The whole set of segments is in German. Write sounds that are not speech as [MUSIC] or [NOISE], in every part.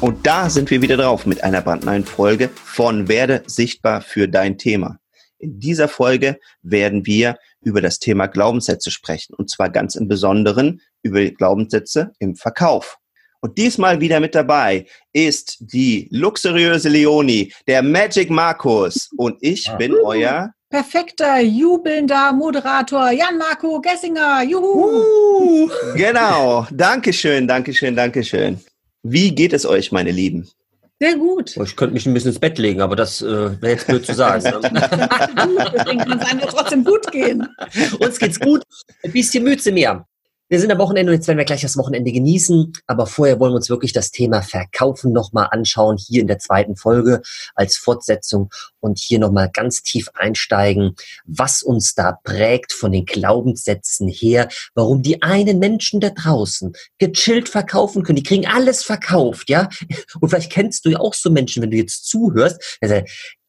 Und da sind wir wieder drauf mit einer brandneuen Folge von Werde sichtbar für dein Thema. In dieser Folge werden wir über das Thema Glaubenssätze sprechen und zwar ganz im Besonderen über Glaubenssätze im Verkauf. Und diesmal wieder mit dabei ist die luxuriöse Leonie, der Magic Markus und ich bin euer perfekter, jubelnder Moderator Jan-Marco Gessinger. Juhu! Uh, genau. Dankeschön, Dankeschön, Dankeschön. Wie geht es euch, meine Lieben? Sehr gut. Ich könnte mich ein bisschen ins Bett legen, aber das äh, wäre jetzt blöd zu sagen. Deswegen kann es einem trotzdem gut gehen. Uns geht's gut. Ein bisschen müde mehr. Wir sind am Wochenende und jetzt werden wir gleich das Wochenende genießen. Aber vorher wollen wir uns wirklich das Thema Verkaufen nochmal anschauen, hier in der zweiten Folge als Fortsetzung und hier nochmal ganz tief einsteigen, was uns da prägt von den Glaubenssätzen her, warum die einen Menschen da draußen gechillt verkaufen können. Die kriegen alles verkauft, ja? Und vielleicht kennst du ja auch so Menschen, wenn du jetzt zuhörst,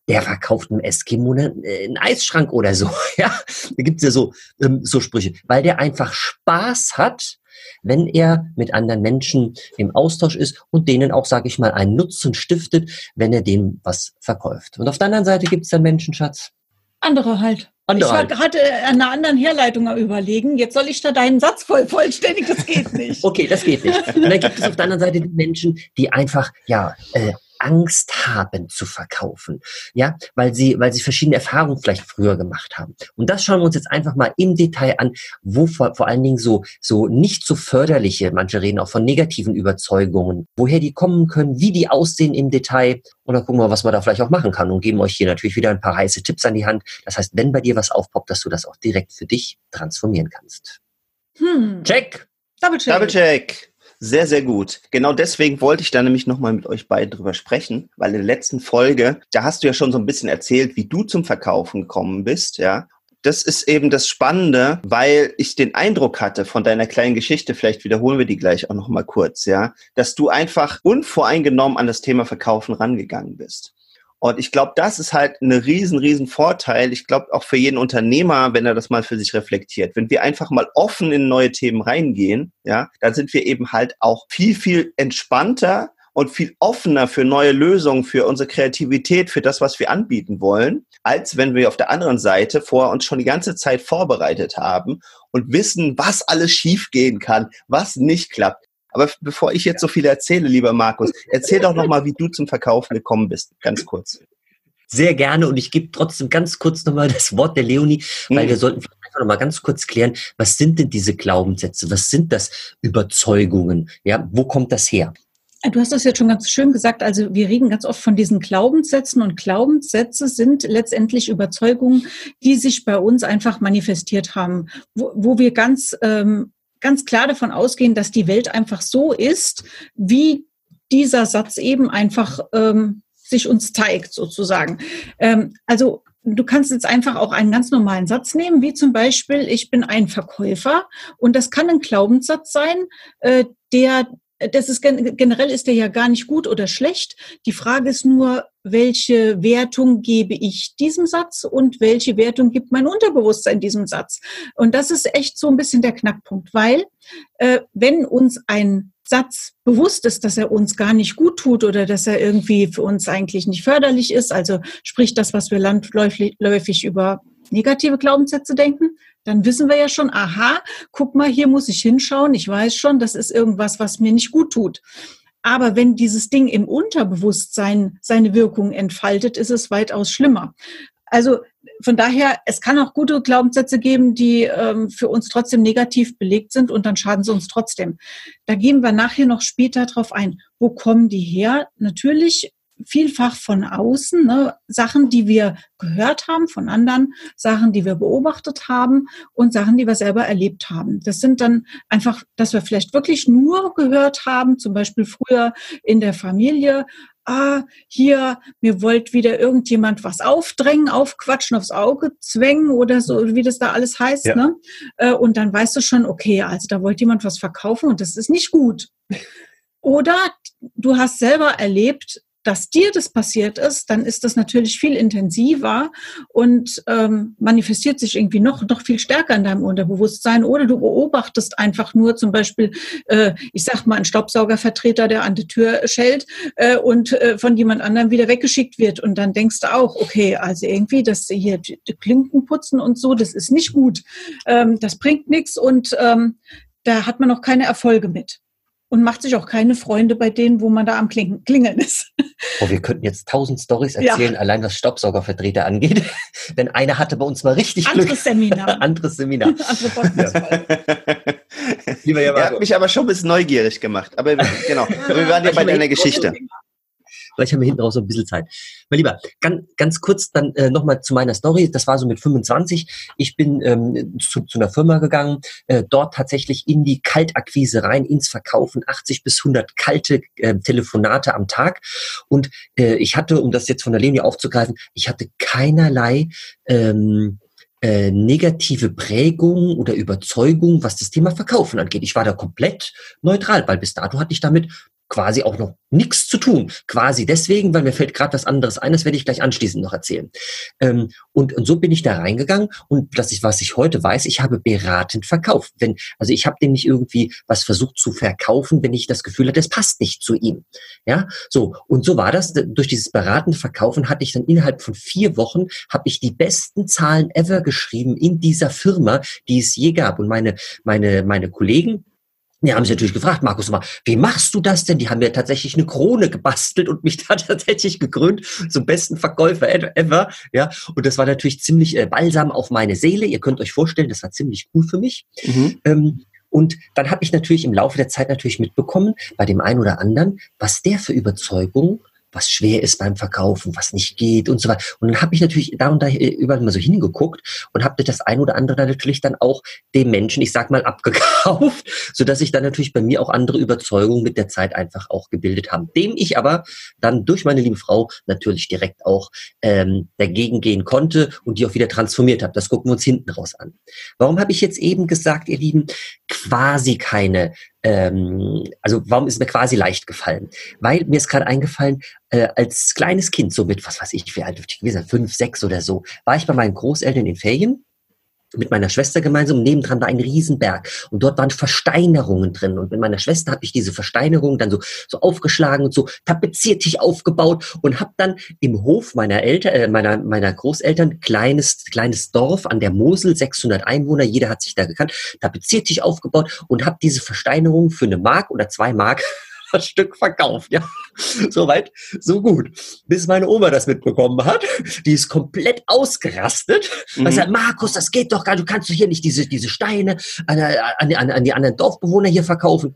der verkauft einem Eskimo einen, einen Eisschrank oder so. [LAUGHS] Ja, da gibt's ja so, ähm, so Sprüche, weil der einfach Spaß hat, wenn er mit anderen Menschen im Austausch ist und denen auch, sage ich mal, einen Nutzen stiftet, wenn er denen was verkauft. Und auf der anderen Seite gibt's dann Menschen, Schatz. Andere halt. Andere ich halt. hatte an einer anderen Herleitung überlegen. Jetzt soll ich da deinen Satz voll vollständig. Das geht nicht. [LAUGHS] Okay, das geht nicht. Und dann gibt es auf der anderen Seite die Menschen, die einfach, ja, äh, Angst haben zu verkaufen, ja, weil sie, weil sie verschiedene Erfahrungen vielleicht früher gemacht haben. Und das schauen wir uns jetzt einfach mal im Detail an, wo vor, vor allen Dingen so, so nicht so förderliche, manche reden auch von negativen Überzeugungen, woher die kommen können, wie die aussehen im Detail. Und dann gucken wir, was man da vielleicht auch machen kann und geben euch hier natürlich wieder ein paar heiße Tipps an die Hand. Das heißt, wenn bei dir was aufpoppt, dass du das auch direkt für dich transformieren kannst. Hm. Check! Double check. Double check. Sehr, sehr gut. Genau deswegen wollte ich da nämlich nochmal mit euch beiden drüber sprechen, weil in der letzten Folge, da hast du ja schon so ein bisschen erzählt, wie du zum Verkaufen gekommen bist, ja. Das ist eben das Spannende, weil ich den Eindruck hatte von deiner kleinen Geschichte, vielleicht wiederholen wir die gleich auch nochmal kurz, ja, dass du einfach unvoreingenommen an das Thema Verkaufen rangegangen bist. Und ich glaube, das ist halt ein riesen, riesen Vorteil. Ich glaube auch für jeden Unternehmer, wenn er das mal für sich reflektiert. Wenn wir einfach mal offen in neue Themen reingehen, ja, dann sind wir eben halt auch viel, viel entspannter und viel offener für neue Lösungen, für unsere Kreativität, für das, was wir anbieten wollen, als wenn wir auf der anderen Seite vor uns schon die ganze Zeit vorbereitet haben und wissen, was alles schiefgehen kann, was nicht klappt. Aber bevor ich jetzt so viel erzähle, lieber Markus, erzähl doch nochmal, wie du zum Verkaufen gekommen bist. Ganz kurz. Sehr gerne und ich gebe trotzdem ganz kurz nochmal das Wort der Leonie, weil Mhm. wir sollten vielleicht einfach nochmal ganz kurz klären, was sind denn diese Glaubenssätze? Was sind das Überzeugungen? Ja, wo kommt das her? Du hast das jetzt schon ganz schön gesagt. Also wir reden ganz oft von diesen Glaubenssätzen und Glaubenssätze sind letztendlich Überzeugungen, die sich bei uns einfach manifestiert haben, wo, wo wir ganz, ähm, ganz klar davon ausgehen, dass die Welt einfach so ist, wie dieser Satz eben einfach ähm, sich uns zeigt, sozusagen. Ähm, also Du kannst jetzt einfach auch einen ganz normalen Satz nehmen, wie zum Beispiel, ich bin ein Verkäufer. Und das kann ein Glaubenssatz sein, äh, der das ist gen- generell ist der ja gar nicht gut oder schlecht. Die Frage ist nur, welche Wertung gebe ich diesem Satz und welche Wertung gibt mein Unterbewusstsein diesem Satz? Und das ist echt so ein bisschen der Knackpunkt, weil äh, wenn uns ein Satz bewusst ist, dass er uns gar nicht gut tut oder dass er irgendwie für uns eigentlich nicht förderlich ist, also sprich das, was wir landläufig läufig über negative Glaubenssätze denken, dann wissen wir ja schon, aha, guck mal, hier muss ich hinschauen, ich weiß schon, das ist irgendwas, was mir nicht gut tut. Aber wenn dieses Ding im Unterbewusstsein seine Wirkung entfaltet, ist es weitaus schlimmer. Also von daher, es kann auch gute Glaubenssätze geben, die ähm, für uns trotzdem negativ belegt sind und dann schaden sie uns trotzdem. Da gehen wir nachher noch später drauf ein. Wo kommen die her? Natürlich vielfach von außen, ne? Sachen, die wir gehört haben von anderen, Sachen, die wir beobachtet haben und Sachen, die wir selber erlebt haben. Das sind dann einfach, dass wir vielleicht wirklich nur gehört haben, zum Beispiel früher in der Familie, ah, hier, mir wollt wieder irgendjemand was aufdrängen, aufquatschen, aufs Auge zwängen oder so, wie das da alles heißt. Ja. Ne? Äh, und dann weißt du schon, okay, also da wollte jemand was verkaufen und das ist nicht gut. [LAUGHS] Oder du hast selber erlebt, dass dir das passiert ist, dann ist das natürlich viel intensiver und ähm, manifestiert sich irgendwie noch, noch viel stärker in deinem Unterbewusstsein. Oder du beobachtest einfach nur zum Beispiel, äh, ich sag mal, einen Staubsaugervertreter, der an die Tür schellt äh, und äh, von jemand anderem wieder weggeschickt wird. Und dann denkst du auch, okay, also irgendwie, dass hier die, die Klinken putzen und so, das ist nicht gut. Ähm, das bringt nichts und ähm, da hat man noch keine Erfolge mit und macht sich auch keine Freunde bei denen, wo man da am Klingeln, Klingeln ist. Oh, wir könnten jetzt tausend Stories erzählen, ja. allein was Staubsaugervertreter angeht. [LAUGHS] Denn einer hatte bei uns mal richtig Anderes Glück. Seminar. [LAUGHS] Anderes Seminar. [LAUGHS] Andere Lieber ja, er hat mich aber schon ein bisschen neugierig gemacht. Aber genau, wir waren ja bei deiner Geschichte. Vielleicht haben wir hinten raus so ein bisschen Zeit. Mein Lieber, ganz, ganz kurz dann äh, nochmal zu meiner Story. Das war so mit 25. Ich bin ähm, zu, zu einer Firma gegangen, äh, dort tatsächlich in die Kaltakquise rein, ins Verkaufen, 80 bis 100 kalte äh, Telefonate am Tag. Und äh, ich hatte, um das jetzt von der Linie aufzugreifen, ich hatte keinerlei ähm, äh, negative Prägung oder Überzeugung, was das Thema Verkaufen angeht. Ich war da komplett neutral, weil bis dato hatte ich damit quasi auch noch nichts zu tun. Quasi deswegen, weil mir fällt gerade was anderes ein, das werde ich gleich anschließend noch erzählen. Ähm, und, und so bin ich da reingegangen und das ist, was ich heute weiß, ich habe beratend verkauft. Wenn, also ich habe dem nicht irgendwie was versucht zu verkaufen, wenn ich das Gefühl hatte, es passt nicht zu ihm. Ja, so. Und so war das. Durch dieses beratende Verkaufen hatte ich dann innerhalb von vier Wochen, habe ich die besten Zahlen ever geschrieben in dieser Firma, die es je gab. Und meine, meine, meine Kollegen, die haben sich natürlich gefragt, Markus, wie machst du das denn? Die haben mir tatsächlich eine Krone gebastelt und mich [LAUGHS] da tatsächlich gekrönt zum besten Verkäufer ever. Ja, und das war natürlich ziemlich äh, balsam auf meine Seele. Ihr könnt euch vorstellen, das war ziemlich cool für mich. Mhm. Ähm, und dann habe ich natürlich im Laufe der Zeit natürlich mitbekommen, bei dem einen oder anderen, was der für Überzeugung was schwer ist beim Verkaufen, was nicht geht und so weiter. Und dann habe ich natürlich da und da äh, überall mal so hingeguckt und habe das ein oder andere natürlich dann auch dem Menschen, ich sag mal, [LAUGHS] abgekauft, so dass ich dann natürlich bei mir auch andere Überzeugungen mit der Zeit einfach auch gebildet habe, dem ich aber dann durch meine liebe Frau natürlich direkt auch ähm, dagegen gehen konnte und die auch wieder transformiert habe. Das gucken wir uns hinten raus an. Warum habe ich jetzt eben gesagt, ihr Lieben, quasi keine ähm, also warum ist mir quasi leicht gefallen? Weil mir ist gerade eingefallen, äh, als kleines Kind, so mit, was weiß ich, wie alt dürfte ich gewesen sein, fünf, sechs oder so, war ich bei meinen Großeltern in Ferien mit meiner Schwester gemeinsam. Nebendran war ein Riesenberg und dort waren Versteinerungen drin. Und mit meiner Schwester habe ich diese Versteinerungen dann so so aufgeschlagen und so tapeziertig aufgebaut und habe dann im Hof meiner Eltern äh, meiner meiner Großeltern kleines kleines Dorf an der Mosel 600 Einwohner jeder hat sich da gekannt tapeziertig aufgebaut und habe diese Versteinerungen für eine Mark oder zwei Mark das Stück verkauft, ja. [LAUGHS] Soweit, so gut. Bis meine Oma das mitbekommen hat. Die ist komplett ausgerastet. Mhm. Und sagt, Markus, das geht doch gar nicht. Du kannst doch hier nicht diese, diese Steine an, an, an, an die anderen Dorfbewohner hier verkaufen.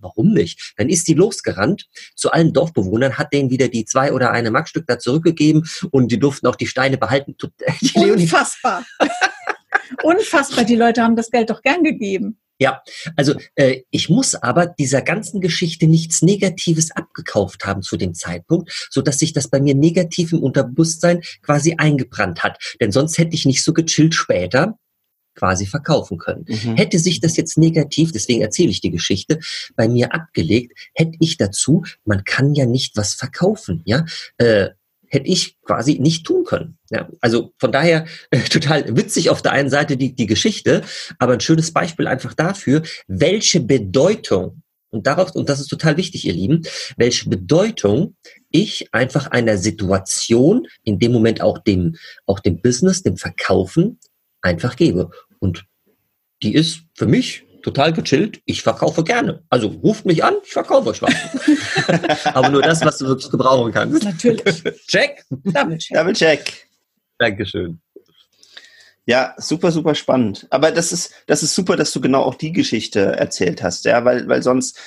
Warum nicht? Dann ist die losgerannt zu allen Dorfbewohnern, hat denen wieder die zwei oder eine Markstück da zurückgegeben und die durften auch die Steine behalten. [LAUGHS] Die Unfassbar. [LAUGHS] Unfassbar. Die Leute haben das Geld doch gern gegeben. Ja, also äh, ich muss aber dieser ganzen Geschichte nichts Negatives abgekauft haben zu dem Zeitpunkt, so dass sich das bei mir negativ im Unterbewusstsein quasi eingebrannt hat. Denn sonst hätte ich nicht so gechillt später quasi verkaufen können. Mhm. Hätte sich das jetzt negativ, deswegen erzähle ich die Geschichte, bei mir abgelegt, hätte ich dazu, man kann ja nicht was verkaufen, ja. Äh, hätte ich quasi nicht tun können. Ja, also von daher äh, [LAUGHS] total witzig auf der einen Seite die, die Geschichte, aber ein schönes Beispiel einfach dafür, welche Bedeutung und darauf, und das ist total wichtig, ihr Lieben, welche Bedeutung ich einfach einer Situation, in dem Moment auch dem, auch dem Business, dem Verkaufen einfach gebe. Und die ist für mich total gechillt. Ich verkaufe gerne. Also ruft mich an, ich verkaufe euch was. [LAUGHS] Aber nur das, was du wirklich gebrauchen kannst. Natürlich. [LAUGHS] Check. Double check. Double check. Dankeschön. Ja, super, super spannend. Aber das ist, das ist super, dass du genau auch die Geschichte erzählt hast, ja, weil, weil sonst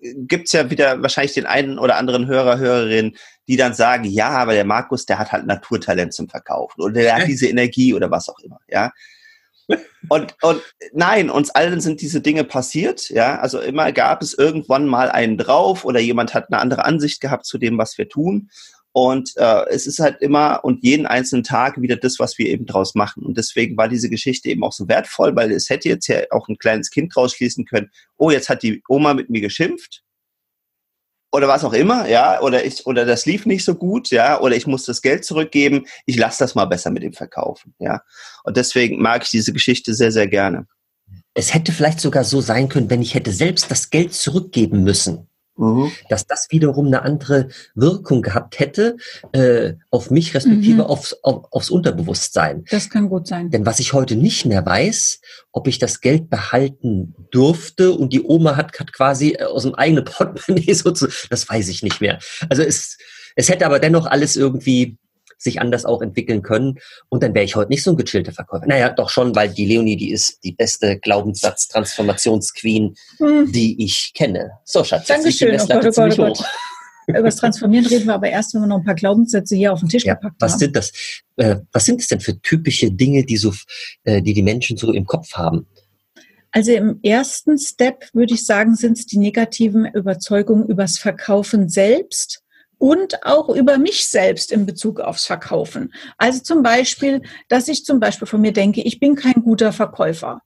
gibt's ja wieder wahrscheinlich den einen oder anderen Hörer, Hörerin, die dann sagen, ja, aber der Markus, der hat halt Naturtalent zum Verkaufen oder der hat diese Energie oder was auch immer, ja. Und, und nein, uns allen sind diese Dinge passiert, ja. Also immer gab es irgendwann mal einen drauf oder jemand hat eine andere Ansicht gehabt zu dem, was wir tun. Und äh, es ist halt immer und jeden einzelnen Tag wieder das, was wir eben draus machen. Und deswegen war diese Geschichte eben auch so wertvoll, weil es hätte jetzt ja auch ein kleines Kind draus schließen können, oh, jetzt hat die Oma mit mir geschimpft. Oder was auch immer, ja, oder ich, oder das lief nicht so gut, ja, oder ich muss das Geld zurückgeben, ich lasse das mal besser mit dem Verkaufen, ja. Und deswegen mag ich diese Geschichte sehr, sehr gerne. Es hätte vielleicht sogar so sein können, wenn ich hätte selbst das Geld zurückgeben müssen mhm. dass das wiederum eine andere Wirkung gehabt hätte äh, auf mich, respektive mhm. aufs, auf, aufs Unterbewusstsein. Das kann gut sein. Denn was ich heute nicht mehr weiß, ob ich das Geld behalten durfte und die Oma hat, hat quasi äh, aus dem eigenen [LAUGHS] Portemonnaie so zu, das weiß ich nicht mehr. Also es, es hätte aber dennoch alles irgendwie sich anders auch entwickeln können. Und dann wäre ich heute nicht so ein gechillter Verkäufer. Naja, doch schon, weil die Leonie, die ist die beste Glaubenssatz-Transformationsqueen, hm. die ich kenne. So, Schatz, Dankeschön. Jetzt oh Gott, oh Gott, oh Gott. Über das Transformieren reden wir aber erst, wenn wir noch ein paar Glaubenssätze hier auf den Tisch ja, gepackt was haben. Sind das, äh, was sind das denn für typische Dinge, die, so, äh, die die Menschen so im Kopf haben? Also im ersten Step würde ich sagen, sind es die negativen Überzeugungen übers Verkaufen selbst und auch über mich selbst in Bezug aufs Verkaufen. Also zum Beispiel, dass ich zum Beispiel von mir denke, ich bin kein guter Verkäufer.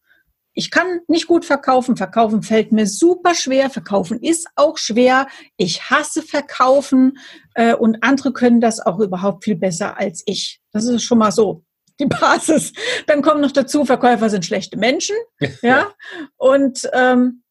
Ich kann nicht gut verkaufen. Verkaufen fällt mir super schwer. Verkaufen ist auch schwer. Ich hasse Verkaufen äh, und andere können das auch überhaupt viel besser als ich. Das ist schon mal so die [LAUGHS] Basis. Dann kommt noch dazu, Verkäufer sind schlechte Menschen. [LAUGHS] ja. Und ähm,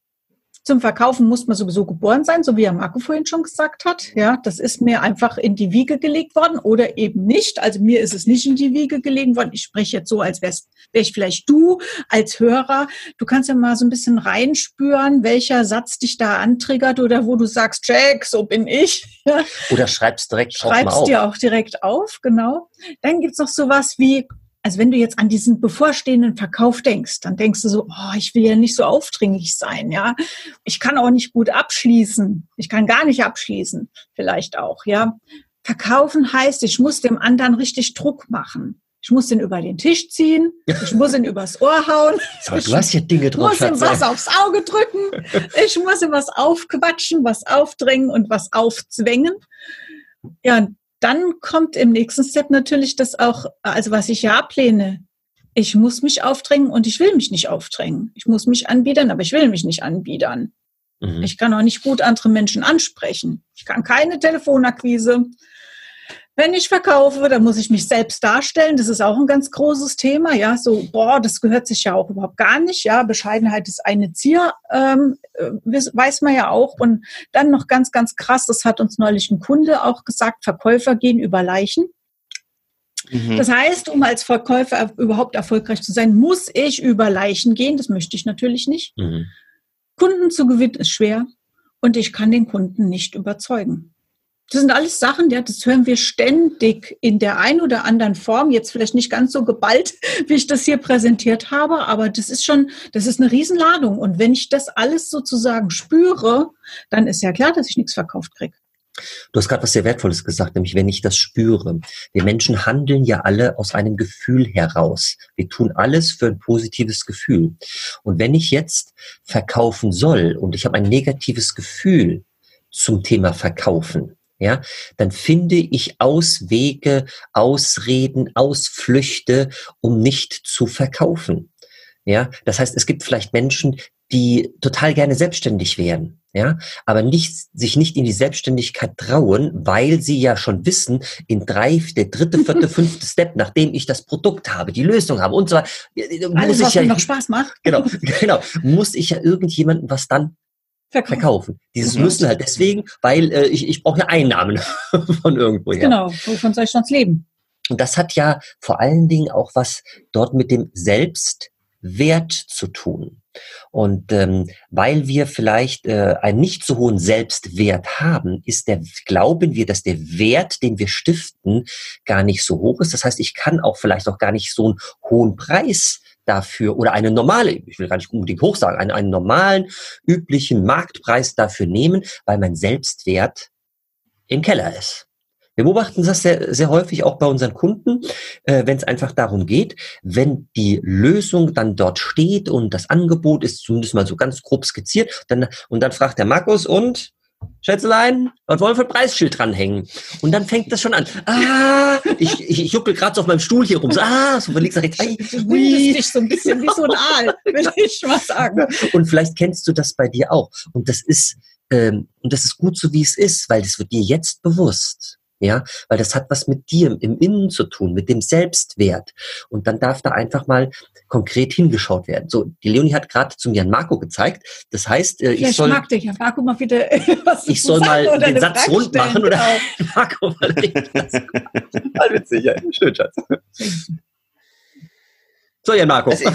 zum Verkaufen muss man sowieso geboren sein, so wie Herr Marco vorhin schon gesagt hat. Ja, das ist mir einfach in die Wiege gelegt worden oder eben nicht. Also mir ist es nicht in die Wiege gelegt worden. Ich spreche jetzt so, als wärst, wär ich vielleicht du als Hörer. Du kannst ja mal so ein bisschen reinspüren, welcher Satz dich da antriggert oder wo du sagst, Jack, so bin ich. Oder schreibst direkt schreibst auf. dir auch direkt auf, genau. Dann gibt's noch sowas wie, also wenn du jetzt an diesen bevorstehenden Verkauf denkst, dann denkst du so, oh, ich will ja nicht so aufdringlich sein, ja. Ich kann auch nicht gut abschließen. Ich kann gar nicht abschließen, vielleicht auch, ja. Verkaufen heißt, ich muss dem anderen richtig Druck machen. Ich muss ihn über den Tisch ziehen. Ich muss ihn übers Ohr hauen. [LAUGHS] So, du hast hier Dinge drauf. Ich muss ihm was aufs Auge drücken. Ich muss ihm was aufquatschen, was aufdrängen und was aufzwängen. Ja, dann kommt im nächsten Step natürlich das auch, also was ich ja ablehne. Ich muss mich aufdrängen und ich will mich nicht aufdrängen. Ich muss mich anbiedern, aber ich will mich nicht anbiedern. Mhm. Ich kann auch nicht gut andere Menschen ansprechen. Ich kann keine Telefonakquise. Wenn ich verkaufe, dann muss ich mich selbst darstellen. Das ist auch ein ganz großes Thema. Ja, so, boah, das gehört sich ja auch überhaupt gar nicht. Ja, Bescheidenheit ist eine Zier, ähm, äh, weiß man ja auch. Und dann noch ganz, ganz krass, das hat uns neulich ein Kunde auch gesagt, Verkäufer gehen über Leichen. Mhm. Das heißt, um als Verkäufer überhaupt erfolgreich zu sein, muss ich über Leichen gehen. Das möchte ich natürlich nicht. Mhm. Kunden zu gewinnen ist schwer und ich kann den Kunden nicht überzeugen. Das sind alles Sachen, ja, das hören wir ständig in der einen oder anderen Form. Jetzt vielleicht nicht ganz so geballt, [LAUGHS] wie ich das hier präsentiert habe, aber das ist schon, das ist eine Riesenladung. Und wenn ich das alles sozusagen spüre, dann ist ja klar, dass ich nichts verkauft kriege. Du hast gerade was sehr Wertvolles gesagt, nämlich wenn ich das spüre. Wir Menschen handeln ja alle aus einem Gefühl heraus. Wir tun alles für ein positives Gefühl. Und wenn ich jetzt verkaufen soll und ich habe ein negatives Gefühl zum Thema Verkaufen, ja, dann finde ich Auswege, Ausreden, Ausflüchte, um nicht zu verkaufen. Ja, das heißt, es gibt vielleicht Menschen, die total gerne selbstständig wären, ja, aber nicht, sich nicht in die Selbstständigkeit trauen, weil sie ja schon wissen, in drei, der dritte, vierte, [LAUGHS] fünfte Step, nachdem ich das Produkt habe, die Lösung habe und so weiter, muss Alles, was ja, noch Spaß macht. Genau, [LAUGHS] genau, muss ich ja irgendjemanden was dann verkaufen. verkaufen. Dieses mhm. müssen halt deswegen, weil äh, ich, ich brauche ja Einnahmen [LAUGHS] von irgendwo her. Genau, wovon soll ich sonst leben? Und das hat ja vor allen Dingen auch was dort mit dem Selbstwert zu tun. Und ähm, weil wir vielleicht äh, einen nicht so hohen Selbstwert haben, ist der, glauben wir, dass der Wert, den wir stiften, gar nicht so hoch ist. Das heißt, ich kann auch vielleicht auch gar nicht so einen hohen Preis dafür oder eine normale, ich will gar nicht unbedingt hoch sagen, einen, einen normalen, üblichen Marktpreis dafür nehmen, weil mein Selbstwert im Keller ist. Wir beobachten das sehr, sehr häufig auch bei unseren Kunden, äh, wenn es einfach darum geht, wenn die Lösung dann dort steht und das Angebot ist zumindest mal so ganz grob skizziert, dann, und dann fragt der Markus und Schätzelein, was wollen wir für ein Preisschild dranhängen? Und dann fängt das schon an. Ah, ich, ich, ich juckel gerade so auf meinem Stuhl hier rum. So, ah, so von links nach rechts. Windest dich so ein bisschen wie so ein Aal, will ich mal sagen. Und vielleicht kennst du das bei dir auch. Und das ist, ähm, und das ist gut so, wie es ist, weil das wird dir jetzt bewusst. Ja, weil das hat was mit dir im Innen zu tun, mit dem Selbstwert. Und dann darf da einfach mal konkret hingeschaut werden. So, die Leonie hat gerade zum Jan Marco gezeigt. Das heißt, äh, ich soll. mag dich, Jan Marco mal wieder [LAUGHS] was Ich soll mal den Satz Frage rund machen oder genau. [LAUGHS] Marco mal witzig, [LAUGHS] ja. Schön, Schatz. So, Jan Marco. Also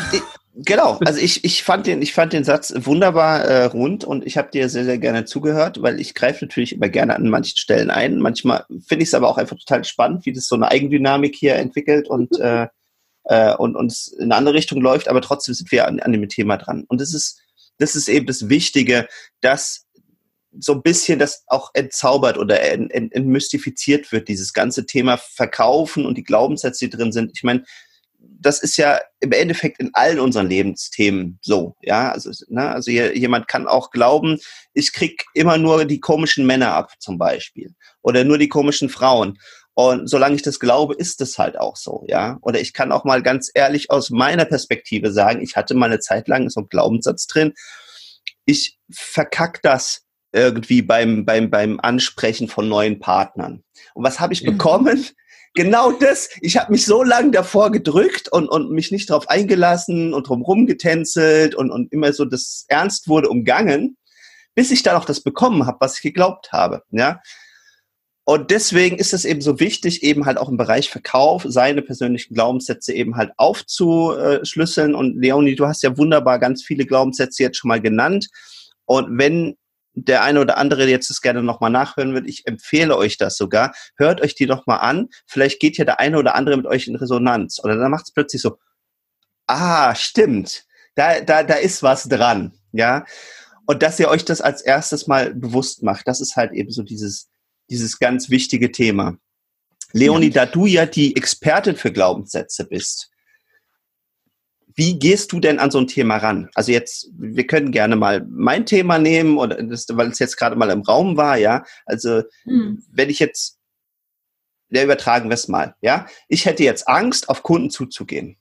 Genau, also ich, ich, fand den, ich fand den Satz wunderbar äh, rund und ich habe dir sehr, sehr gerne zugehört, weil ich greife natürlich immer gerne an manchen Stellen ein. Manchmal finde ich es aber auch einfach total spannend, wie das so eine Eigendynamik hier entwickelt und, äh, äh, und uns in eine andere Richtung läuft, aber trotzdem sind wir an, an dem Thema dran. Und das ist, das ist eben das Wichtige, dass so ein bisschen das auch entzaubert oder ent, ent, entmystifiziert wird, dieses ganze Thema Verkaufen und die Glaubenssätze, die drin sind. Ich meine, das ist ja im Endeffekt in allen unseren Lebensthemen so, ja. Also, ne, also hier, jemand kann auch glauben, ich krieg immer nur die komischen Männer ab, zum Beispiel. Oder nur die komischen Frauen. Und solange ich das glaube, ist es halt auch so, ja. Oder ich kann auch mal ganz ehrlich aus meiner Perspektive sagen, ich hatte mal eine Zeit lang so einen Glaubenssatz drin. Ich verkack das irgendwie beim, beim, beim Ansprechen von neuen Partnern. Und was habe ich mhm. bekommen? Genau das. Ich habe mich so lange davor gedrückt und, und mich nicht darauf eingelassen und drumherum getänzelt und, und immer so das ernst wurde umgangen, bis ich dann auch das bekommen habe, was ich geglaubt habe. Ja. Und deswegen ist es eben so wichtig, eben halt auch im Bereich Verkauf seine persönlichen Glaubenssätze eben halt aufzuschlüsseln. Und Leonie, du hast ja wunderbar ganz viele Glaubenssätze jetzt schon mal genannt. Und wenn der eine oder andere jetzt das gerne nochmal nachhören wird, ich empfehle euch das sogar. Hört euch die nochmal an. Vielleicht geht ja der eine oder andere mit euch in Resonanz. Oder dann macht es plötzlich so, ah, stimmt. Da, da, da ist was dran. Ja. Und dass ihr euch das als erstes mal bewusst macht, das ist halt eben so dieses, dieses ganz wichtige Thema. Leonie, da du ja die Expertin für Glaubenssätze bist, wie gehst du denn an so ein Thema ran? Also jetzt, wir können gerne mal mein Thema nehmen, oder das, weil es jetzt gerade mal im Raum war, ja. Also hm. wenn ich jetzt, ja, übertragen wir es mal, ja. Ich hätte jetzt Angst, auf Kunden zuzugehen.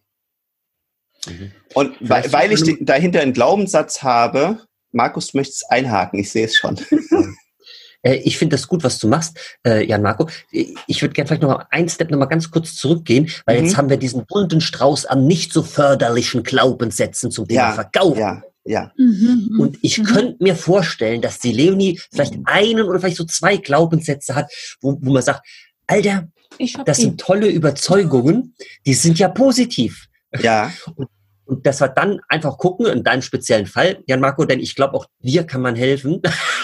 Mhm. Und weil, weil ich dahinter einen Glaubenssatz habe, Markus, du möchtest einhaken, ich sehe es schon. Äh, ich finde das gut, was du machst, äh, Jan Marco. Ich würde gerne vielleicht noch mal einen Step noch mal ganz kurz zurückgehen, weil mhm. jetzt haben wir diesen bunten Strauß an nicht so förderlichen Glaubenssätzen zum Thema ja, Verkauf. Ja, ja. Mhm, mhm, Und ich mhm. könnte mir vorstellen, dass die Leonie vielleicht einen oder vielleicht so zwei Glaubenssätze hat, wo, wo man sagt, Alter, das sind tolle Überzeugungen, die sind ja positiv. Ja. [LAUGHS] Und und dass wir dann einfach gucken, in deinem speziellen Fall, Jan Marco, denn ich glaube, auch dir kann man helfen. [LAUGHS]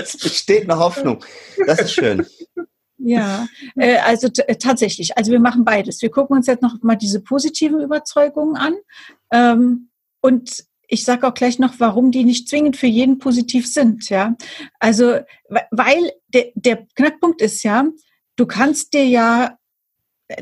es besteht eine Hoffnung. Das ist schön. Ja, äh, also äh, tatsächlich. Also wir machen beides. Wir gucken uns jetzt noch mal diese positiven Überzeugungen an. Ähm, und ich sage auch gleich noch, warum die nicht zwingend für jeden positiv sind. Ja, also weil der, der Knackpunkt ist ja, du kannst dir ja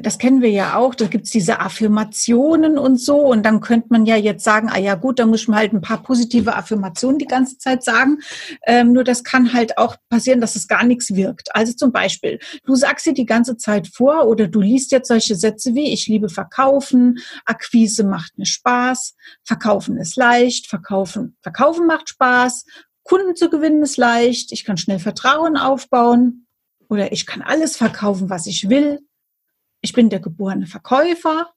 das kennen wir ja auch, da gibt's diese Affirmationen und so. Und dann könnte man ja jetzt sagen, ah ja gut, da muss man halt ein paar positive Affirmationen die ganze Zeit sagen. Ähm, nur das kann halt auch passieren, dass es gar nichts wirkt. Also zum Beispiel, du sagst dir die ganze Zeit vor oder du liest jetzt solche Sätze wie, ich liebe Verkaufen, Akquise macht mir Spaß, Verkaufen ist leicht, Verkaufen, Verkaufen macht Spaß, Kunden zu gewinnen ist leicht, ich kann schnell Vertrauen aufbauen oder ich kann alles verkaufen, was ich will ich bin der geborene Verkäufer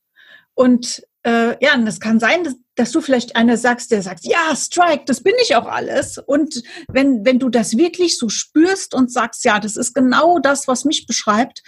und äh, ja, und das kann sein, dass, dass du vielleicht einer sagst, der sagt, ja, Strike, das bin ich auch alles. Und wenn, wenn du das wirklich so spürst und sagst, ja, das ist genau das, was mich beschreibt,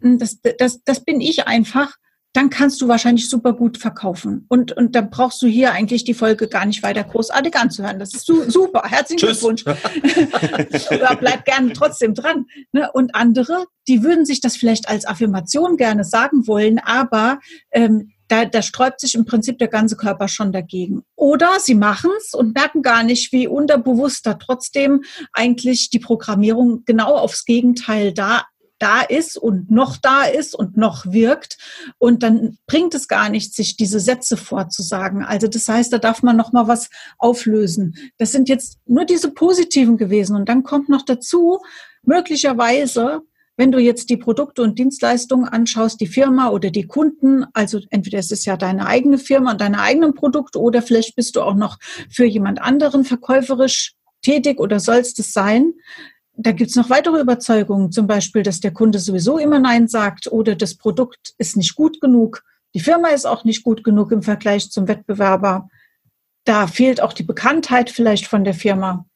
hm, das, das, das bin ich einfach, dann kannst du wahrscheinlich super gut verkaufen. Und, und dann brauchst du hier eigentlich die Folge gar nicht weiter großartig anzuhören. Das ist su super. Herzlichen Glückwunsch. [LAUGHS] Oder bleib gerne trotzdem dran. Ne? Und andere, die würden sich das vielleicht als Affirmation gerne sagen wollen, aber ähm, da, da sträubt sich im Prinzip der ganze Körper schon dagegen. Oder sie machen es und merken gar nicht, wie unterbewusst da trotzdem eigentlich die Programmierung genau aufs Gegenteil da da ist und noch da ist und noch wirkt. Und dann bringt es gar nicht, sich diese Sätze vorzusagen. Also das heißt, da darf man noch mal was auflösen. Das sind jetzt nur diese positiven gewesen. Und dann kommt noch dazu, möglicherweise, wenn du jetzt die Produkte und Dienstleistungen anschaust, die Firma oder die Kunden, also entweder es ist ja deine eigene Firma und deine eigenen Produkte oder vielleicht bist du auch noch für jemand anderen verkäuferisch tätig oder sollst es sein, da gibt's noch weitere Überzeugungen, zum Beispiel, dass der Kunde sowieso immer Nein sagt oder das Produkt ist nicht gut genug, die Firma ist auch nicht gut genug im Vergleich zum Wettbewerber. Da fehlt auch die Bekanntheit vielleicht von der Firma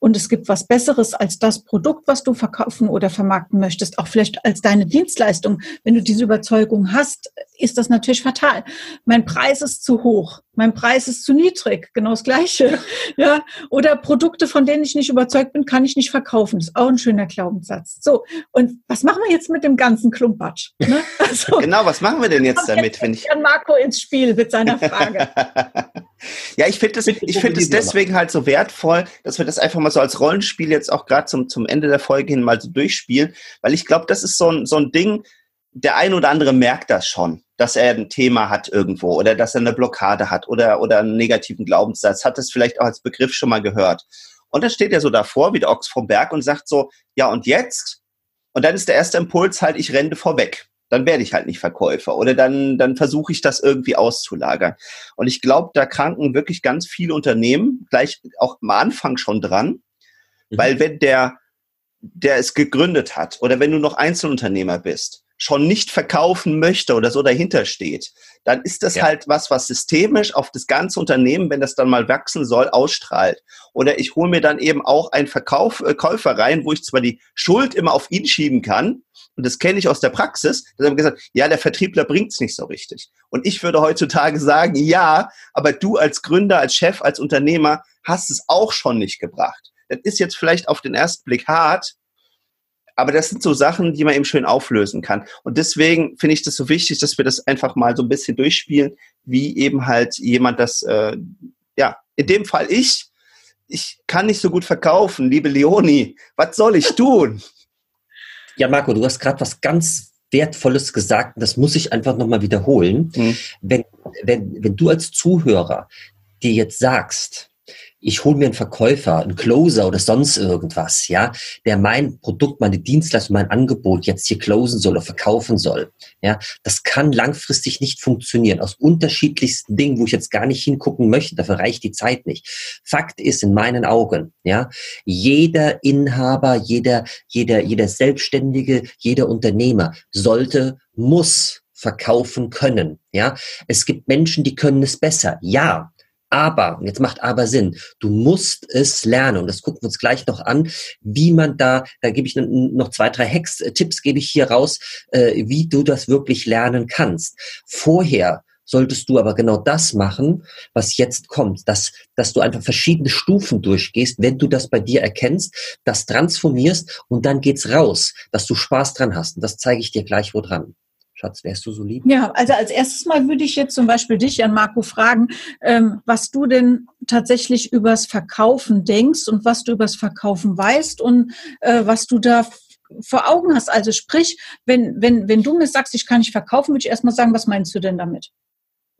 und es gibt was Besseres als das Produkt, was du verkaufen oder vermarkten möchtest, auch vielleicht als deine Dienstleistung. Wenn du diese Überzeugung hast, ist das natürlich fatal. Mein Preis ist zu hoch, mein Preis ist zu niedrig, genau das Gleiche. [LAUGHS] Ja, oder Produkte, von denen ich nicht überzeugt bin, kann ich nicht verkaufen. Das ist auch ein schöner Glaubenssatz. So, und was machen wir jetzt mit dem ganzen Klumpatsch? Ne? [LAUGHS] Also, genau, was machen wir denn jetzt [LAUGHS] damit, wenn ich Marco ins Spiel mit seiner Frage? ja, ich finde es, ich es deswegen halt so wertvoll, dass wir das einfach mal so als Rollenspiel jetzt auch gerade zum zum Ende der Folge hin mal so durchspielen, weil ich glaube, das ist so ein so ein Ding. Der ein oder andere merkt das schon dass er ein Thema hat irgendwo oder dass er eine Blockade hat oder, oder einen negativen Glaubenssatz, hat das vielleicht auch als Begriff schon mal gehört. Und dann steht er so davor wie der Ochs vom Berg und sagt so, ja und jetzt? Und dann ist der erste Impuls halt, ich renne vorweg. Dann werde ich halt nicht Verkäufer oder dann, dann versuche ich das irgendwie auszulagern. Und ich glaube, da kranken wirklich ganz viele Unternehmen gleich auch am Anfang schon dran, mhm. weil wenn der, der es gegründet hat oder wenn du noch Einzelunternehmer bist, schon nicht verkaufen möchte oder so dahinter steht, dann ist das ja. halt was, was systemisch auf das ganze Unternehmen, wenn das dann mal wachsen soll, ausstrahlt. Oder ich hole mir dann eben auch einen Verkauf, äh, Käufer rein, wo ich zwar die Schuld immer auf ihn schieben kann, und das kenne ich aus der Praxis, da haben gesagt, ja, der Vertriebler bringt's nicht so richtig. Und ich würde heutzutage sagen, ja, aber du als Gründer, als Chef, als Unternehmer hast es auch schon nicht gebracht. Das ist jetzt vielleicht auf den ersten Blick hart, aber das sind so Sachen, die man eben schön auflösen kann. Und deswegen finde ich das so wichtig, dass wir das einfach mal so ein bisschen durchspielen, wie eben halt jemand das, äh, ja, in dem Fall ich, ich kann nicht so gut verkaufen, liebe Leonie, was soll ich tun? Ja, Marco, du hast gerade was ganz Wertvolles gesagt, das muss ich einfach nochmal wiederholen. Hm. Wenn, wenn, wenn du als Zuhörer dir jetzt sagst, ich hole mir einen Verkäufer, einen Closer oder sonst irgendwas, ja, der mein Produkt, meine Dienstleistung, mein Angebot jetzt hier closen soll oder verkaufen soll. Ja, das kann langfristig nicht funktionieren. Aus unterschiedlichsten Dingen, wo ich jetzt gar nicht hingucken möchte, dafür reicht die Zeit nicht. Fakt ist in meinen Augen, ja, jeder Inhaber, jeder, jeder, jeder Selbstständige, jeder Unternehmer sollte, muss verkaufen können. Ja, es gibt Menschen, die können es besser. Ja, aber, jetzt macht aber Sinn, du musst es lernen. Und das gucken wir uns gleich noch an, wie man da, da gebe ich noch zwei, drei Hacks, äh, Tipps gebe ich hier raus, äh, wie du das wirklich lernen kannst. Vorher solltest du aber genau das machen, was jetzt kommt, dass, dass du einfach verschiedene Stufen durchgehst, wenn du das bei dir erkennst, das transformierst und dann geht's raus, dass du Spaß dran hast. Und das zeige ich dir gleich wo dran. Schatz, wärst du so lieb? Ja, also als erstes Mal würde ich jetzt zum Beispiel dich, Jan Marco, fragen, ähm, was du denn tatsächlich übers Verkaufen denkst und was du übers Verkaufen weißt und äh, was du da vor Augen hast. Also sprich, wenn, wenn, wenn du mir sagst, ich kann nicht verkaufen, würde ich erstmal sagen, was meinst du denn damit?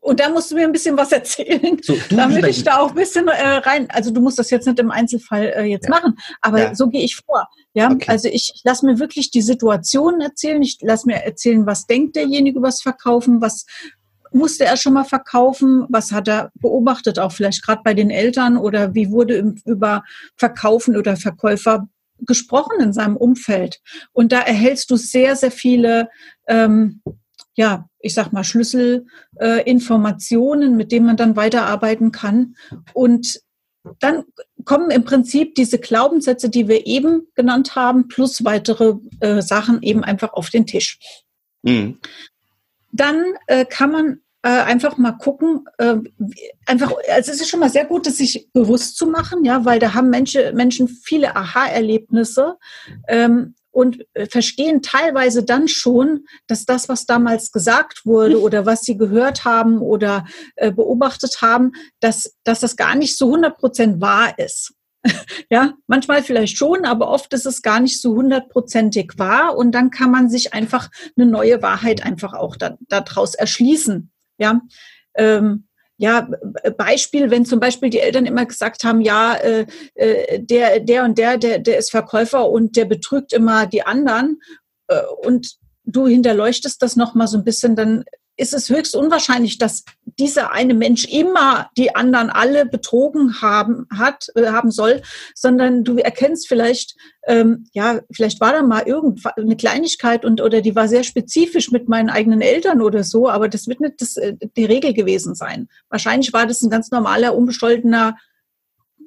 Und da musst du mir ein bisschen was [LAUGHS] erzählen, so, damit ich da auch ein bisschen äh, rein. Also du musst das jetzt nicht im Einzelfall äh, jetzt ja. machen, aber ja. so gehe ich vor. Ja, okay. also ich, ich lasse mir wirklich die Situation erzählen. Ich lasse mir erzählen, was denkt derjenige übers Verkaufen, was musste er schon mal verkaufen, was hat er beobachtet, auch vielleicht gerade bei den Eltern oder wie wurde über Verkaufen oder Verkäufer gesprochen in seinem Umfeld. Und da erhältst du sehr, sehr viele ähm, ja, ich sag mal, Schlüsselinformationen, äh, mit denen man dann weiterarbeiten kann. Und dann kommen im Prinzip diese Glaubenssätze, die wir eben genannt haben, plus weitere äh, Sachen eben einfach auf den Tisch. Mhm. Dann äh, kann man äh, einfach mal gucken, äh, einfach, also es ist schon mal sehr gut, das sich bewusst zu machen, ja, weil da haben Menschen, Menschen viele Aha-Erlebnisse ähm, und äh, verstehen teilweise dann schon, dass das, was damals gesagt wurde oder was sie gehört haben oder äh, beobachtet haben, dass, dass das gar nicht so 100 Prozent wahr ist. [LAUGHS] ja, manchmal vielleicht schon, aber oft ist es gar nicht so hundertprozentig wahr und dann kann man sich einfach eine neue Wahrheit einfach auch da, daraus erschließen. Ja, ähm, ja, Beispiel, wenn zum Beispiel die Eltern immer gesagt haben, ja, äh, äh, der, der und der, der, der ist Verkäufer und der betrügt immer die anderen äh, und du hinterleuchtest das nochmal so ein bisschen, dann ist es höchst unwahrscheinlich, dass dieser eine Mensch immer die anderen alle betrogen haben hat äh, haben soll, sondern du erkennst vielleicht ähm, ja vielleicht war da mal irgendeine Kleinigkeit und oder die war sehr spezifisch mit meinen eigenen Eltern oder so, aber das wird nicht das, äh, die Regel gewesen sein. Wahrscheinlich war das ein ganz normaler unbescholtener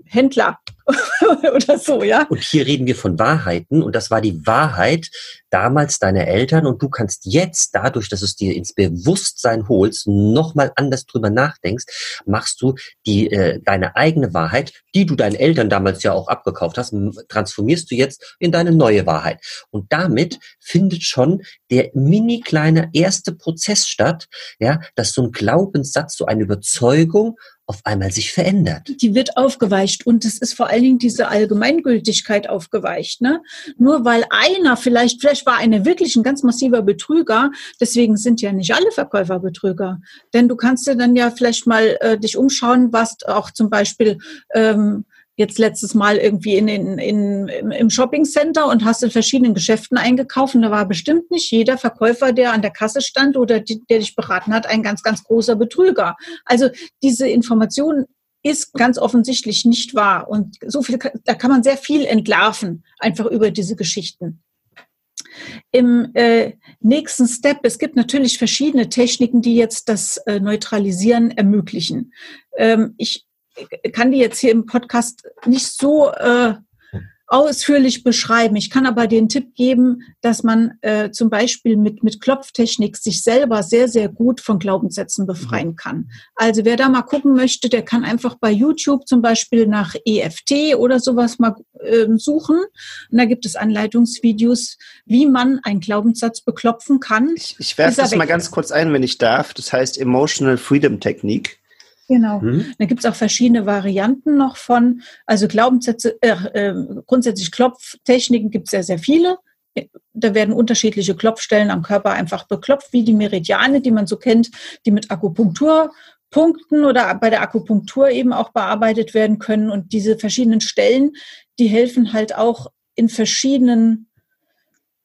Händler [LAUGHS] oder so, ja. Und hier reden wir von Wahrheiten und das war die Wahrheit damals deiner Eltern und du kannst jetzt dadurch, dass du es dir ins Bewusstsein holst, nochmal anders drüber nachdenkst, machst du die äh, deine eigene Wahrheit, die du deinen Eltern damals ja auch abgekauft hast, transformierst du jetzt in deine neue Wahrheit. Und damit findet schon der mini kleine erste Prozess statt, ja, dass so ein Glaubenssatz, so eine Überzeugung auf einmal sich verändert. Die wird aufgeweicht und es ist vor allen Dingen diese Allgemeingültigkeit aufgeweicht. Ne? Nur weil einer vielleicht, vielleicht war einer wirklich ein ganz massiver Betrüger, deswegen sind ja nicht alle Verkäufer Betrüger. Denn du kannst dir dann ja vielleicht mal äh, dich umschauen, was auch zum Beispiel ähm, jetzt letztes Mal irgendwie in, in, in, im Shoppingcenter und hast in verschiedenen Geschäften eingekauft und da war bestimmt nicht jeder Verkäufer, der an der Kasse stand oder die, der dich beraten hat, ein ganz, ganz großer Betrüger. Also diese Information ist ganz offensichtlich nicht wahr und so viel, da kann man sehr viel entlarven, einfach über diese Geschichten. Im äh, nächsten Step, es gibt natürlich verschiedene Techniken, die jetzt das äh, Neutralisieren ermöglichen. Ähm, ich kann die jetzt hier im Podcast nicht so äh, ausführlich beschreiben. Ich kann aber den Tipp geben, dass man äh, zum Beispiel mit, mit Klopftechnik sich selber sehr, sehr gut von Glaubenssätzen befreien mhm. kann. Also wer da mal gucken möchte, der kann einfach bei YouTube zum Beispiel nach EFT oder sowas mal äh, suchen. Und da gibt es Anleitungsvideos, wie man einen Glaubenssatz beklopfen kann. Ich, ich werfe das mal ganz kurz ein, wenn ich darf. Das heißt Emotional Freedom Technik. Genau. Mhm. Da gibt es auch verschiedene Varianten noch von, also Glaubenssätze, äh, äh, grundsätzlich Klopftechniken gibt es sehr, sehr viele. Da werden unterschiedliche Klopfstellen am Körper einfach beklopft, wie die Meridiane, die man so kennt, die mit Akupunkturpunkten oder bei der Akupunktur eben auch bearbeitet werden können. Und diese verschiedenen Stellen, die helfen halt auch in verschiedenen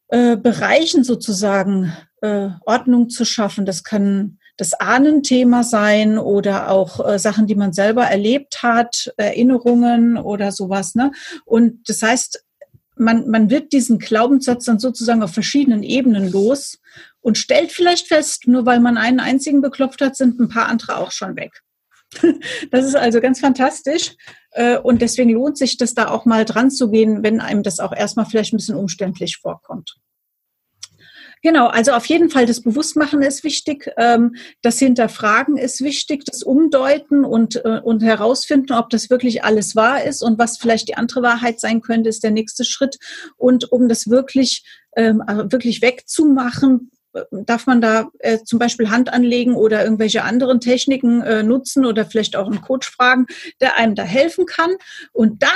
äh, Bereichen sozusagen äh, Ordnung zu schaffen. Das kann das Ahnenthema sein oder auch äh, Sachen, die man selber erlebt hat, Erinnerungen oder sowas. Ne? Und das heißt, man, man wird diesen Glaubenssatz dann sozusagen auf verschiedenen Ebenen los und stellt vielleicht fest, nur weil man einen einzigen beklopft hat, sind ein paar andere auch schon weg. [LAUGHS] Das ist also ganz fantastisch. Äh, und deswegen lohnt sich das da auch mal dran zu gehen, wenn einem das auch erstmal vielleicht ein bisschen umständlich vorkommt. Genau, also auf jeden Fall das Bewusstmachen ist wichtig, ähm, das Hinterfragen ist wichtig, das Umdeuten und, äh, und herausfinden, ob das wirklich alles wahr ist und was vielleicht die andere Wahrheit sein könnte, ist der nächste Schritt. Und um das wirklich, ähm, äh, wirklich wegzumachen, äh, darf man da äh, zum Beispiel Hand anlegen oder irgendwelche anderen Techniken äh, nutzen oder vielleicht auch einen Coach fragen, der einem da helfen kann. Und dann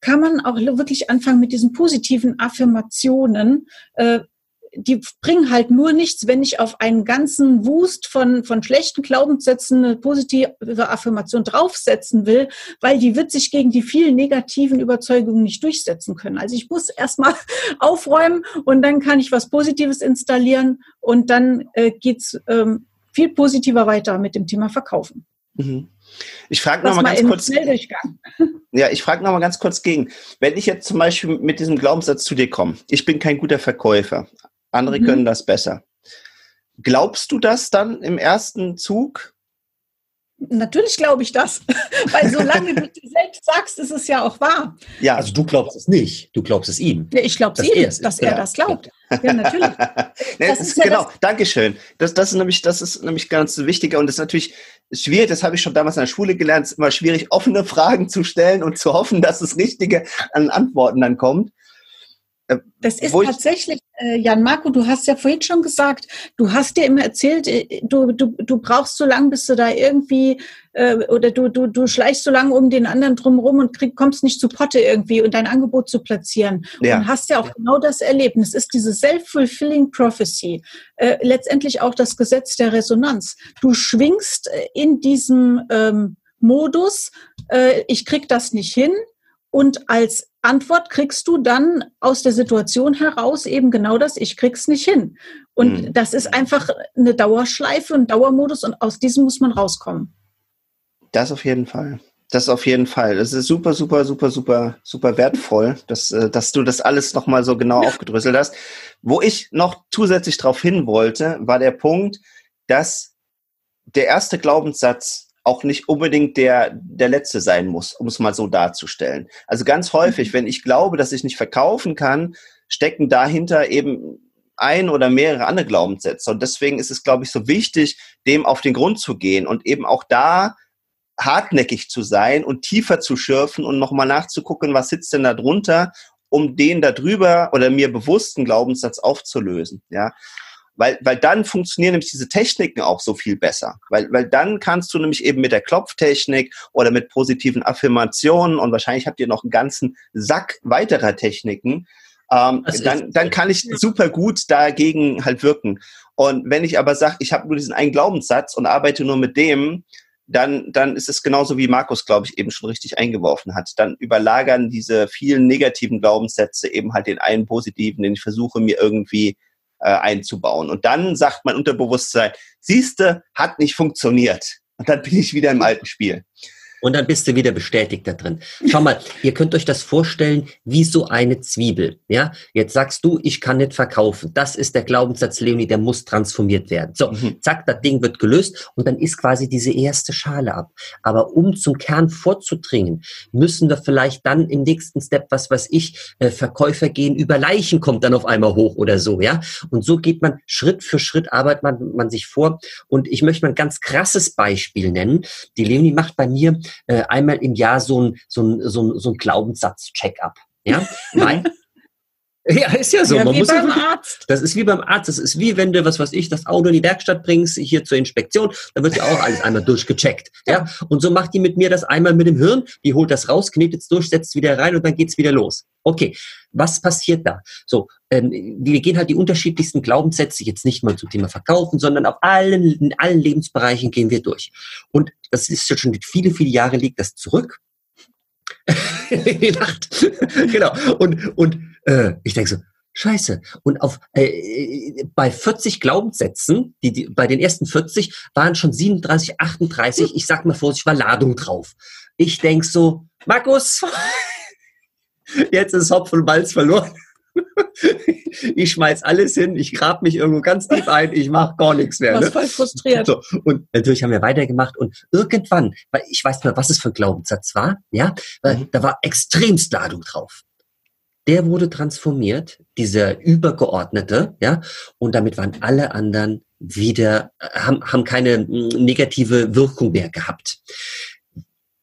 kann man auch wirklich anfangen mit diesen positiven Affirmationen, äh, die bringen halt nur nichts, wenn ich auf einen ganzen Wust von, von schlechten Glaubenssätzen eine positive Affirmation draufsetzen will, weil die wird sich gegen die vielen negativen Überzeugungen nicht durchsetzen können. Also ich muss erstmal [LAUGHS] aufräumen und dann kann ich was Positives installieren und dann äh, geht's ähm, viel positiver weiter mit dem Thema Verkaufen. Mhm. Ich frage noch mal ganz kurz. [LAUGHS] Ja, ich frage noch mal ganz kurz gegen. Wenn ich jetzt zum Beispiel mit diesem Glaubenssatz zu dir komme, ich bin kein guter Verkäufer, andere mhm. können das besser. Glaubst du das dann im ersten Zug? Natürlich glaube ich das, [LAUGHS] weil solange du dir selbst sagst, ist es ja auch wahr. Ja, also du glaubst es nicht, du glaubst es ihm. Ja, ich glaube es ihm, dass er ja. das glaubt. Ja, natürlich. [LAUGHS] nee, das ist, ja genau, das Dankeschön. Das, das, ist nämlich, das ist nämlich ganz wichtig und das ist natürlich schwierig, das habe ich schon damals in der Schule gelernt, es ist immer schwierig, offene Fragen zu stellen und zu hoffen, dass das Richtige an Antworten dann kommt. Äh, das ist tatsächlich, äh, Jan Marco, du hast ja vorhin schon gesagt, du hast dir immer erzählt, äh, du, du, du brauchst so lange, bis du da irgendwie, äh, oder du, du, du schleichst so lange um den anderen drumherum und krieg, kommst nicht zu Potte irgendwie und dein Angebot zu platzieren. Ja. Und hast ja auch genau das Erlebnis. Es ist diese self-fulfilling prophecy. Äh, letztendlich auch das Gesetz der Resonanz. Du schwingst äh, in diesem ähm, Modus, äh, ich krieg das nicht hin, und als Antwort kriegst du dann aus der Situation heraus eben genau das, ich krieg's nicht hin. Und mhm. das ist einfach eine Dauerschleife, ein Dauermodus und aus diesem muss man rauskommen. Das auf jeden Fall. Das auf jeden Fall. Das ist super, super, super, super, super wertvoll, dass, äh, dass du das alles nochmal so genau aufgedröselt hast. Wo ich noch zusätzlich darauf hin wollte, war der Punkt, dass der erste Glaubenssatz auch nicht unbedingt der, der letzte sein muss, um es mal so darzustellen. Also ganz häufig, mhm. wenn ich glaube, dass ich nicht verkaufen kann, stecken dahinter eben ein oder mehrere andere Glaubenssätze. Und deswegen ist es, glaube ich, so wichtig, dem auf den Grund zu gehen und eben auch da hartnäckig zu sein und tiefer zu schürfen und nochmal nachzugucken, was sitzt denn da drunter, um den da drüber oder mir bewussten Glaubenssatz aufzulösen. Ja. Weil, weil dann funktionieren nämlich diese Techniken auch so viel besser. Weil, weil dann kannst du nämlich eben mit der Klopftechnik oder mit positiven Affirmationen und wahrscheinlich habt ihr noch einen ganzen Sack weiterer Techniken, ähm, dann, dann kann ich super gut dagegen halt wirken. Und wenn ich aber sage, ich habe nur diesen einen Glaubenssatz und arbeite nur mit dem, dann, dann ist es genauso wie Markus, glaube ich, eben schon richtig eingeworfen hat. Dann überlagern diese vielen negativen Glaubenssätze eben halt den einen positiven, den ich versuche mir irgendwie äh, einzubauen. Und dann sagt mein Unterbewusstsein, siehste, hat nicht funktioniert. Und dann bin ich wieder im alten Spiel. Und dann bist du wieder bestätigt da drin. Schau mal, ihr könnt euch das vorstellen wie so eine Zwiebel. Ja, jetzt sagst du, ich kann nicht verkaufen. Das ist der Glaubenssatz, Leonie, der muss transformiert werden. So, mhm. zack, das Ding wird gelöst und dann ist quasi diese erste Schale ab. Aber um zum Kern vorzudringen, müssen wir vielleicht dann im nächsten Step, was weiß ich, äh, Verkäufer gehen über Leichen kommt dann auf einmal hoch oder so, ja. Und so geht man Schritt für Schritt arbeitet man, man sich vor. Und ich möchte mal ein ganz krasses Beispiel nennen. Die Leonie macht bei mir äh, einmal im Jahr so ein, so ein, so ein, so ein Glaubenssatz-Check-up. Ja, [LAUGHS] Nein. Ja, ist ja so. Ja, Man wie muss beim ja, Arzt. Das ist wie beim Arzt. Das ist wie wenn du, was weiß ich, das Auto in die Werkstatt bringst, hier zur Inspektion, da wird ja auch alles einmal durchgecheckt. Ja. Und so macht die mit mir das einmal mit dem Hirn. Die holt das raus, knetet es durch, setzt es wieder rein und dann geht's wieder los. Okay, was passiert da? So, ähm, wir gehen halt die unterschiedlichsten Glaubenssätze jetzt nicht mal zum Thema Verkaufen, sondern auf allen, in allen Lebensbereichen gehen wir durch. Und das ist schon viele, viele Jahre liegt das zurück. [LAUGHS] [LAUGHS] genau. Und, und äh, ich denke so, Scheiße. Und auf äh, bei 40 Glaubenssätzen, die, die bei den ersten 40 waren schon 37, 38, ich sag mal vorsichtig, war Ladung drauf. Ich denk so, Markus, [LAUGHS] jetzt ist Hopf und Malz verloren. [LAUGHS] ich schmeiß alles hin, ich grab mich irgendwo ganz tief ein, ich mach gar nichts mehr. Ne? voll frustriert. So, und natürlich haben wir weitergemacht und irgendwann, weil ich weiß nicht mehr, was es für ein Glaubenssatz war, ja, weil mhm. da war extremst Ladung drauf der wurde transformiert, dieser übergeordnete, ja, und damit waren alle anderen wieder, haben, haben keine hm, negative Wirkung mehr gehabt.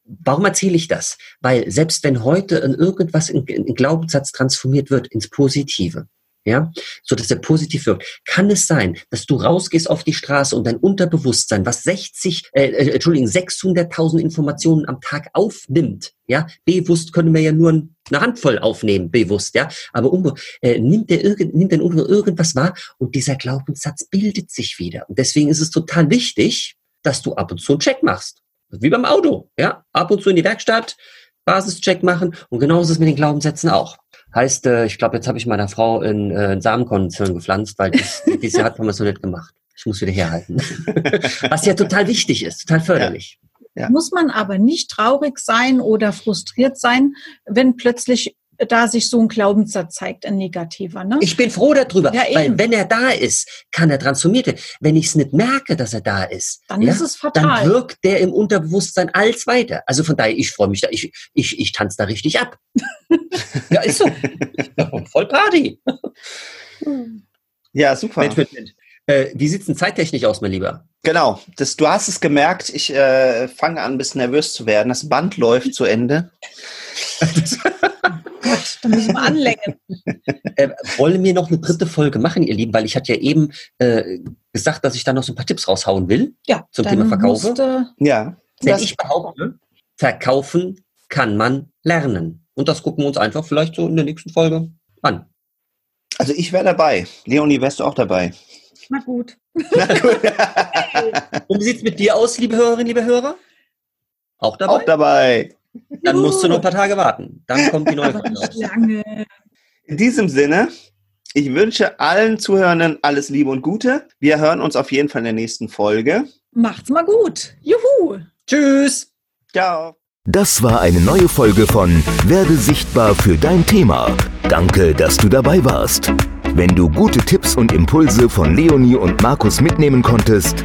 Warum erzähle ich das? Weil selbst wenn heute in irgendwas in, Glaubenssatz transformiert wird ins Positive, ja, so dass er positiv wirkt. Kann es sein, dass du rausgehst auf die Straße und dein Unterbewusstsein, was 60, äh, äh Entschuldigung, 600.000 Informationen am Tag aufnimmt, ja, bewusst können wir ja nur eine Handvoll aufnehmen, bewusst, ja, aber äh, nimmt der irgend, nimmt dann irgendwas wahr und dieser Glaubenssatz bildet sich wieder. Und deswegen ist es total wichtig, dass du ab und zu einen Check machst. Wie beim Auto, ja, ab und zu in die Werkstatt, Basischeck machen und genauso ist es mit den Glaubenssätzen auch. Heißt, äh, ich glaube, jetzt habe ich meiner Frau in, äh, ein Samenkornzirn gepflanzt, weil das, [LAUGHS] dieses Jahr hat man es noch nicht gemacht. Ich muss wieder herhalten. [LAUGHS] Was ja total wichtig ist, total förderlich. Ja. Ja. Muss man aber nicht traurig sein oder frustriert sein, wenn plötzlich da sich so ein Glaubenssatz zeigt, ein negativer. Ne? Ich bin froh darüber, ja, weil wenn er da ist, kann er transformiert werden. Wenn ich es nicht merke, dass er da ist, dann ja, ist es fatal. Dann wirkt der im Unterbewusstsein als weiter. Also von daher, ich freue mich da, ich, ich, ich tanze da richtig ab. [LAUGHS] ja, ist so. Voll Party. Ja, super. Mensch, Mensch, Mensch. Äh, wie sieht's denn zeittechnisch aus, mein Lieber? Genau, das, du hast es gemerkt, ich äh, fange an, ein bisschen nervös zu werden. Das Band läuft zu Ende. [LAUGHS] Gott, da müssen wir anlängen. [LAUGHS] Äh, wollen wir noch eine dritte Folge machen, ihr Lieben? Weil ich hatte ja eben äh, gesagt, dass ich da noch so ein paar Tipps raushauen will Ja, zum Thema Verkaufe. musste- Ja. Denn ich behaupte, verkaufen kann man lernen. Und das gucken wir uns einfach vielleicht so in der nächsten Folge an. also ich wäre dabei. Leonie, wärst du auch dabei? Na gut. Na gut. [LAUGHS] Und wie sieht's mit dir aus, liebe Hörerinnen, liebe Hörer? Auch dabei? auch dabei. Dann musst du noch ein paar Tage warten. Dann kommt die neue Folge. In diesem Sinne, ich wünsche allen Zuhörenden alles Liebe und Gute. Wir hören uns auf jeden Fall in der nächsten Folge. Macht's mal gut. Juhu. Tschüss! Ciao. Das war eine neue Folge von Werde sichtbar für dein Thema. Danke, dass du dabei warst. Wenn du gute Tipps und Impulse von Leonie und Markus mitnehmen konntest,